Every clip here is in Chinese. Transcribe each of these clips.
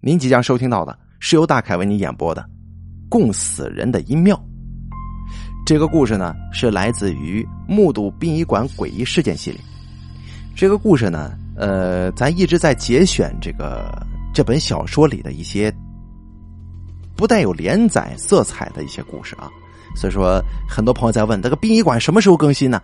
您即将收听到的是由大凯为您演播的《供死人的阴庙》。这个故事呢，是来自于《目睹殡仪馆诡异事件》系列。这个故事呢，呃，咱一直在节选这个这本小说里的一些不带有连载色彩的一些故事啊。所以说，很多朋友在问这个殡仪馆什么时候更新呢？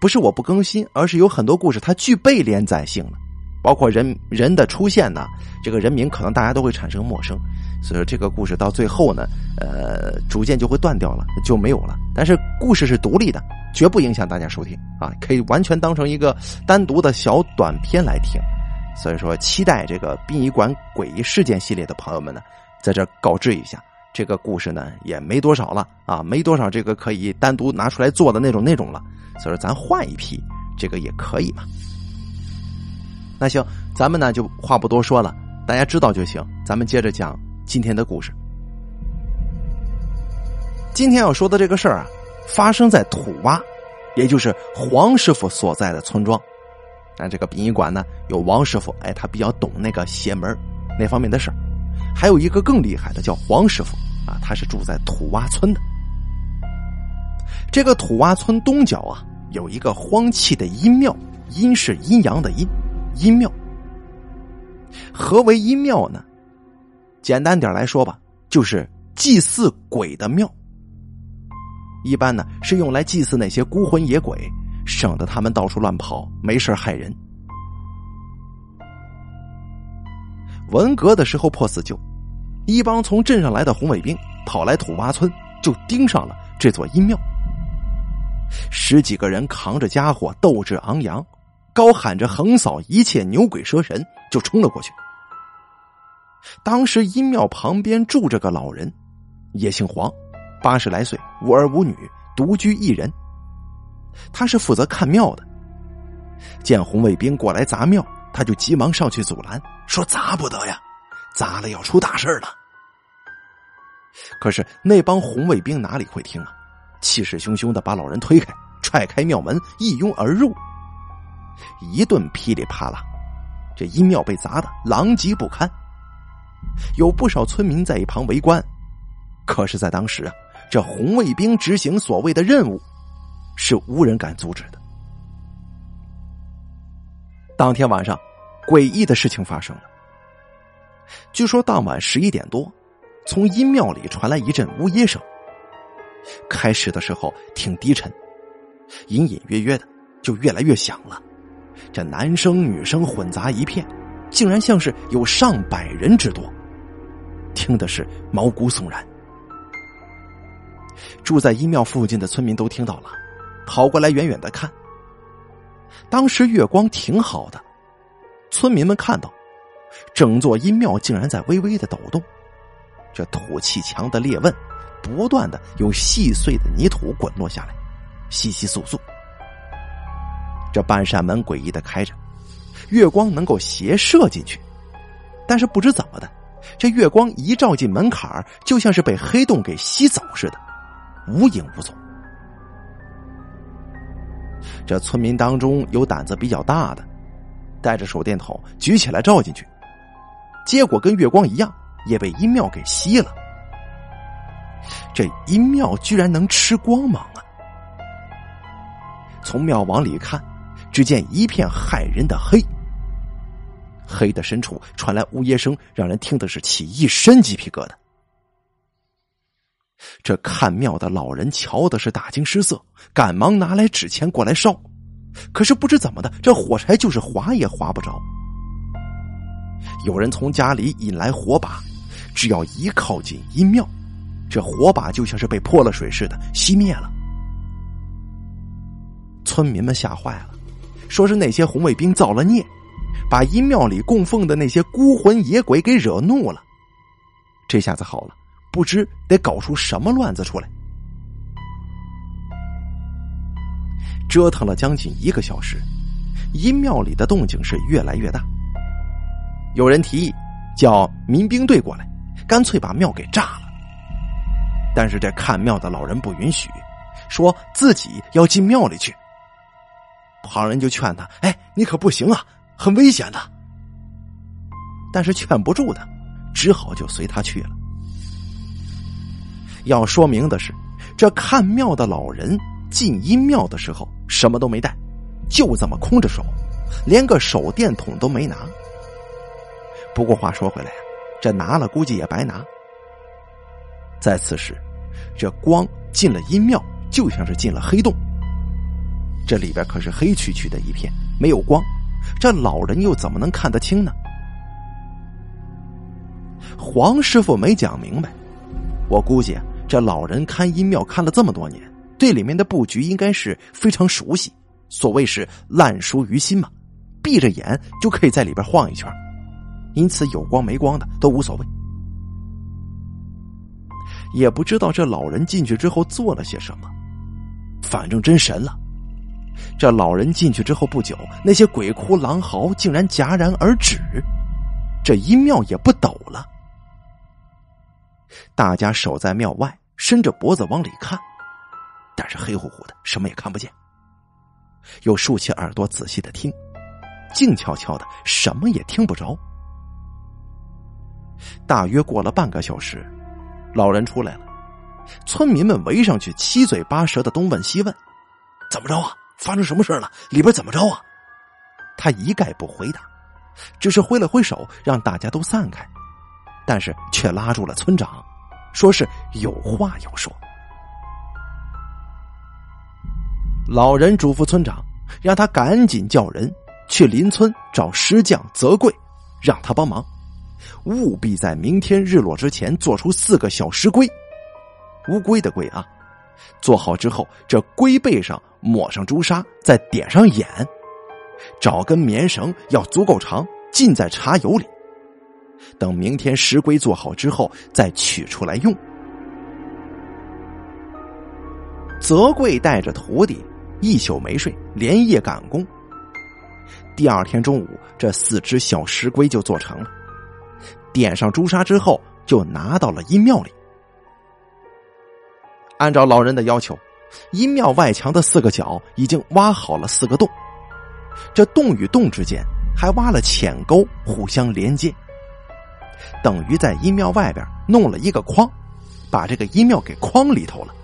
不是我不更新，而是有很多故事它具备连载性了。包括人人的出现呢，这个人名可能大家都会产生陌生，所以说这个故事到最后呢，呃，逐渐就会断掉了，就没有了。但是故事是独立的，绝不影响大家收听啊，可以完全当成一个单独的小短片来听。所以说，期待这个殡仪馆诡异事件系列的朋友们呢，在这告知一下，这个故事呢也没多少了啊，没多少这个可以单独拿出来做的那种内容了。所以说，咱换一批，这个也可以嘛。那行，咱们呢就话不多说了，大家知道就行。咱们接着讲今天的故事。今天要说的这个事儿啊，发生在土洼，也就是黄师傅所在的村庄。那这个殡仪馆呢，有王师傅，哎，他比较懂那个邪门那方面的事儿。还有一个更厉害的，叫黄师傅啊，他是住在土洼村的。这个土洼村东角啊，有一个荒弃的阴庙，阴是阴阳的阴。阴庙，何为阴庙呢？简单点来说吧，就是祭祀鬼的庙。一般呢是用来祭祀那些孤魂野鬼，省得他们到处乱跑，没事害人。文革的时候破四旧，一帮从镇上来的红卫兵跑来土洼村，就盯上了这座阴庙。十几个人扛着家伙，斗志昂扬。高喊着横扫一切牛鬼蛇神，就冲了过去。当时阴庙旁边住着个老人，也姓黄，八十来岁，无儿无女，独居一人。他是负责看庙的。见红卫兵过来砸庙，他就急忙上去阻拦，说：“砸不得呀，砸了要出大事了。”可是那帮红卫兵哪里会听啊？气势汹汹的把老人推开，踹开庙门，一拥而入。一顿噼里啪啦，这阴庙被砸的狼藉不堪，有不少村民在一旁围观。可是，在当时啊，这红卫兵执行所谓的任务，是无人敢阻止的。当天晚上，诡异的事情发生了。据说当晚十一点多，从阴庙里传来一阵呜咽声。开始的时候挺低沉，隐隐约约的，就越来越响了。这男生女生混杂一片，竟然像是有上百人之多，听的是毛骨悚然。住在阴庙附近的村民都听到了，跑过来远远的看。当时月光挺好的，村民们看到，整座阴庙竟然在微微的抖动，这土砌墙的裂纹，不断的有细碎的泥土滚落下来，稀稀簌簌。这半扇门诡异的开着，月光能够斜射进去，但是不知怎么的，这月光一照进门槛就像是被黑洞给吸走似的，无影无踪。这村民当中有胆子比较大的，带着手电筒举起来照进去，结果跟月光一样，也被阴庙给吸了。这阴庙居然能吃光芒啊！从庙往里看。只见一片骇人的黑，黑的深处传来呜咽声，让人听的是起一身鸡皮疙瘩。这看庙的老人瞧的是大惊失色，赶忙拿来纸钱过来烧，可是不知怎么的，这火柴就是划也划不着。有人从家里引来火把，只要一靠近阴庙，这火把就像是被泼了水似的熄灭了。村民们吓坏了。说是那些红卫兵造了孽，把阴庙里供奉的那些孤魂野鬼给惹怒了。这下子好了，不知得搞出什么乱子出来。折腾了将近一个小时，阴庙里的动静是越来越大。有人提议叫民兵队过来，干脆把庙给炸了。但是这看庙的老人不允许，说自己要进庙里去。旁人就劝他：“哎，你可不行啊，很危险的。”但是劝不住他，只好就随他去了。要说明的是，这看庙的老人进阴庙的时候什么都没带，就这么空着手，连个手电筒都没拿。不过话说回来呀，这拿了估计也白拿。在此时，这光进了阴庙，就像是进了黑洞。这里边可是黑黢黢的一片，没有光，这老人又怎么能看得清呢？黄师傅没讲明白，我估计这老人看阴庙看了这么多年，对里面的布局应该是非常熟悉。所谓是烂熟于心嘛，闭着眼就可以在里边晃一圈，因此有光没光的都无所谓。也不知道这老人进去之后做了些什么，反正真神了。这老人进去之后不久，那些鬼哭狼嚎竟然戛然而止，这阴庙也不抖了。大家守在庙外，伸着脖子往里看，但是黑乎乎的，什么也看不见。又竖起耳朵仔细的听，静悄悄的，什么也听不着。大约过了半个小时，老人出来了，村民们围上去，七嘴八舌的东问西问：“怎么着啊？”发生什么事了？里边怎么着啊？他一概不回答，只是挥了挥手让大家都散开，但是却拉住了村长，说是有话要说。老人嘱咐村长，让他赶紧叫人去邻村找石匠泽贵，让他帮忙，务必在明天日落之前做出四个小石龟，乌龟的龟啊。做好之后，这龟背上抹上朱砂，再点上眼，找根棉绳，要足够长，浸在茶油里。等明天石龟做好之后，再取出来用。泽贵带着徒弟一宿没睡，连夜赶工。第二天中午，这四只小石龟就做成了。点上朱砂之后，就拿到了阴庙里。按照老人的要求，阴庙外墙的四个角已经挖好了四个洞，这洞与洞之间还挖了浅沟，互相连接，等于在阴庙外边弄了一个框，把这个阴庙给框里头了。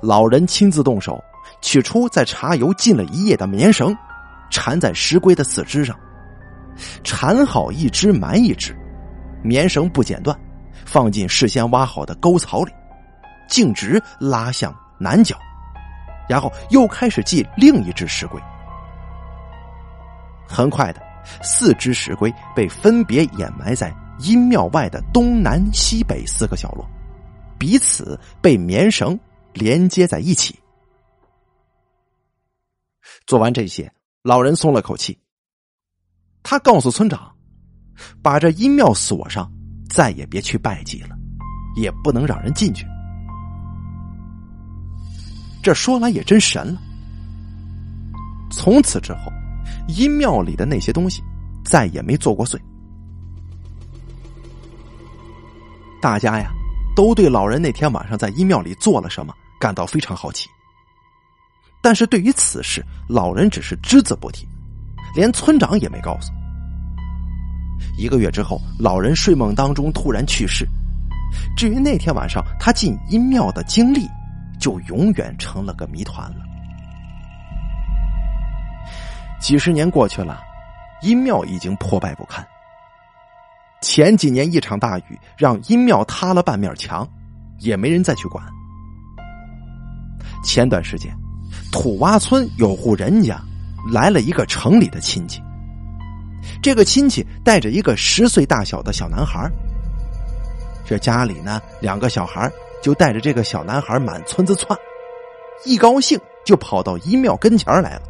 老人亲自动手，取出在茶油浸了一夜的棉绳，缠在石龟的四肢上，缠好一只埋一只，棉绳不剪断。放进事先挖好的沟槽里，径直拉向南角，然后又开始系另一只石龟。很快的，四只石龟被分别掩埋在阴庙外的东南西北四个角落，彼此被棉绳连接在一起。做完这些，老人松了口气。他告诉村长，把这阴庙锁上。再也别去拜祭了，也不能让人进去。这说来也真神了。从此之后，阴庙里的那些东西再也没做过祟。大家呀，都对老人那天晚上在阴庙里做了什么感到非常好奇。但是对于此事，老人只是只字不提，连村长也没告诉。一个月之后，老人睡梦当中突然去世。至于那天晚上他进阴庙的经历，就永远成了个谜团了。几十年过去了，阴庙已经破败不堪。前几年一场大雨让阴庙塌了半面墙，也没人再去管。前段时间，土洼村有户人家来了一个城里的亲戚。这个亲戚带着一个十岁大小的小男孩这家里呢，两个小孩就带着这个小男孩满村子窜，一高兴就跑到阴庙跟前来了。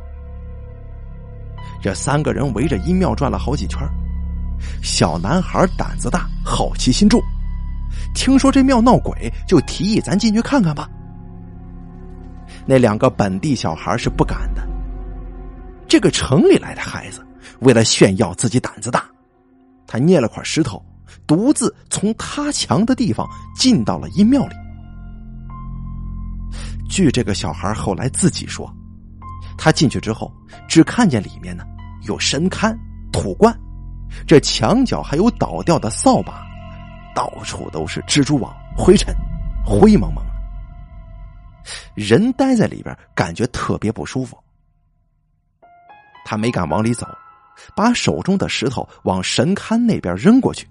这三个人围着阴庙转了好几圈小男孩胆子大，好奇心重，听说这庙闹鬼，就提议咱进去看看吧。那两个本地小孩是不敢的，这个城里来的孩子。为了炫耀自己胆子大，他捏了块石头，独自从塌墙的地方进到了阴庙里。据这个小孩后来自己说，他进去之后，只看见里面呢有神龛、土罐，这墙角还有倒掉的扫把，到处都是蜘蛛网、灰尘，灰蒙蒙的。人待在里边，感觉特别不舒服。他没敢往里走，把手中的石头往神龛那边扔过去，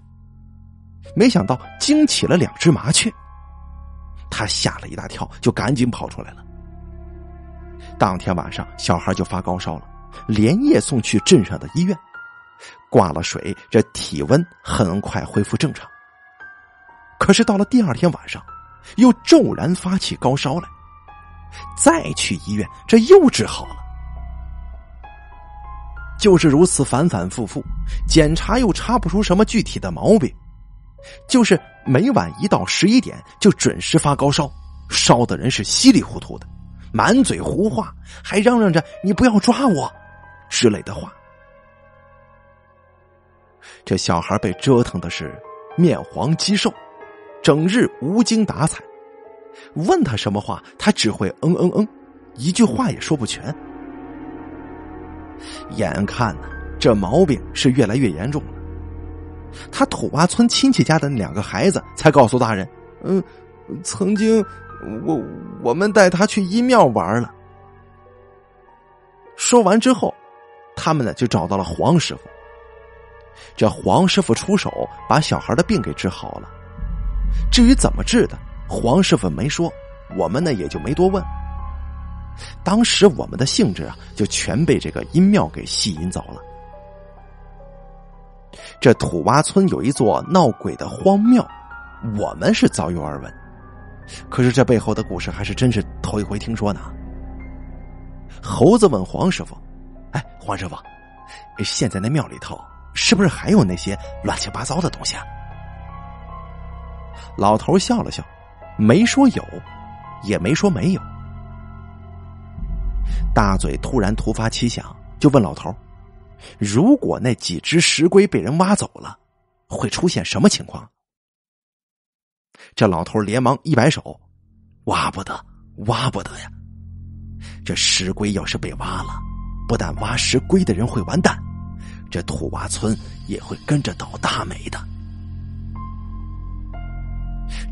没想到惊起了两只麻雀。他吓了一大跳，就赶紧跑出来了。当天晚上，小孩就发高烧了，连夜送去镇上的医院，挂了水，这体温很快恢复正常。可是到了第二天晚上，又骤然发起高烧来，再去医院，这又治好了。就是如此反反复复，检查又查不出什么具体的毛病，就是每晚一到十一点就准时发高烧，烧的人是稀里糊涂的。满嘴胡话，还嚷嚷着“你不要抓我”之类的话。这小孩被折腾的是面黄肌瘦，整日无精打采。问他什么话，他只会嗯嗯嗯，一句话也说不全。眼看呢，这毛病是越来越严重了。他土洼村亲戚家的两个孩子才告诉大人：“嗯，曾经。”我我们带他去医庙玩了。说完之后，他们呢就找到了黄师傅。这黄师傅出手把小孩的病给治好了。至于怎么治的，黄师傅没说，我们呢也就没多问。当时我们的兴致啊，就全被这个阴庙给吸引走了。这土洼村有一座闹鬼的荒庙，我们是早有耳闻。可是这背后的故事还是真是头一回听说呢。猴子问黄师傅：“哎，黄师傅，现在那庙里头是不是还有那些乱七八糟的东西啊？”老头笑了笑，没说有，也没说没有。大嘴突然突发奇想，就问老头：“如果那几只石龟被人挖走了，会出现什么情况？”这老头连忙一摆手：“挖不得，挖不得呀！这石龟要是被挖了，不但挖石龟的人会完蛋，这土洼村也会跟着倒大霉的。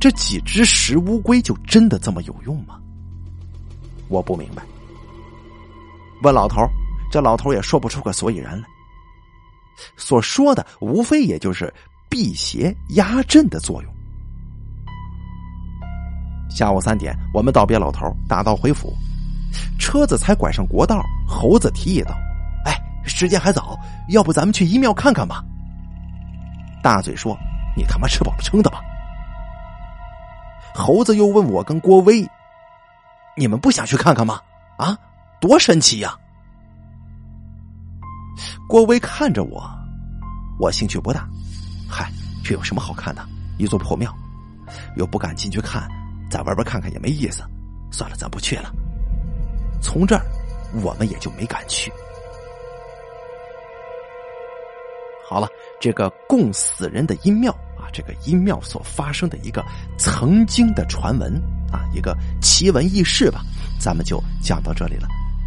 这几只石乌龟就真的这么有用吗？我不明白。问老头，这老头也说不出个所以然来。所说的无非也就是辟邪压阵的作用。”下午三点，我们道别老头，打道回府。车子才拐上国道，猴子提议道：“哎，时间还早，要不咱们去医庙看看吧？”大嘴说：“你他妈吃饱了撑的吧？”猴子又问我跟郭威：“你们不想去看看吗？啊，多神奇呀！”郭威看着我，我兴趣不大。嗨，这有什么好看的？一座破庙，又不敢进去看。在外边看看也没意思，算了，咱不去了。从这儿，我们也就没敢去。好了，这个供死人的阴庙啊，这个阴庙所发生的一个曾经的传闻啊，一个奇闻异事吧，咱们就讲到这里了。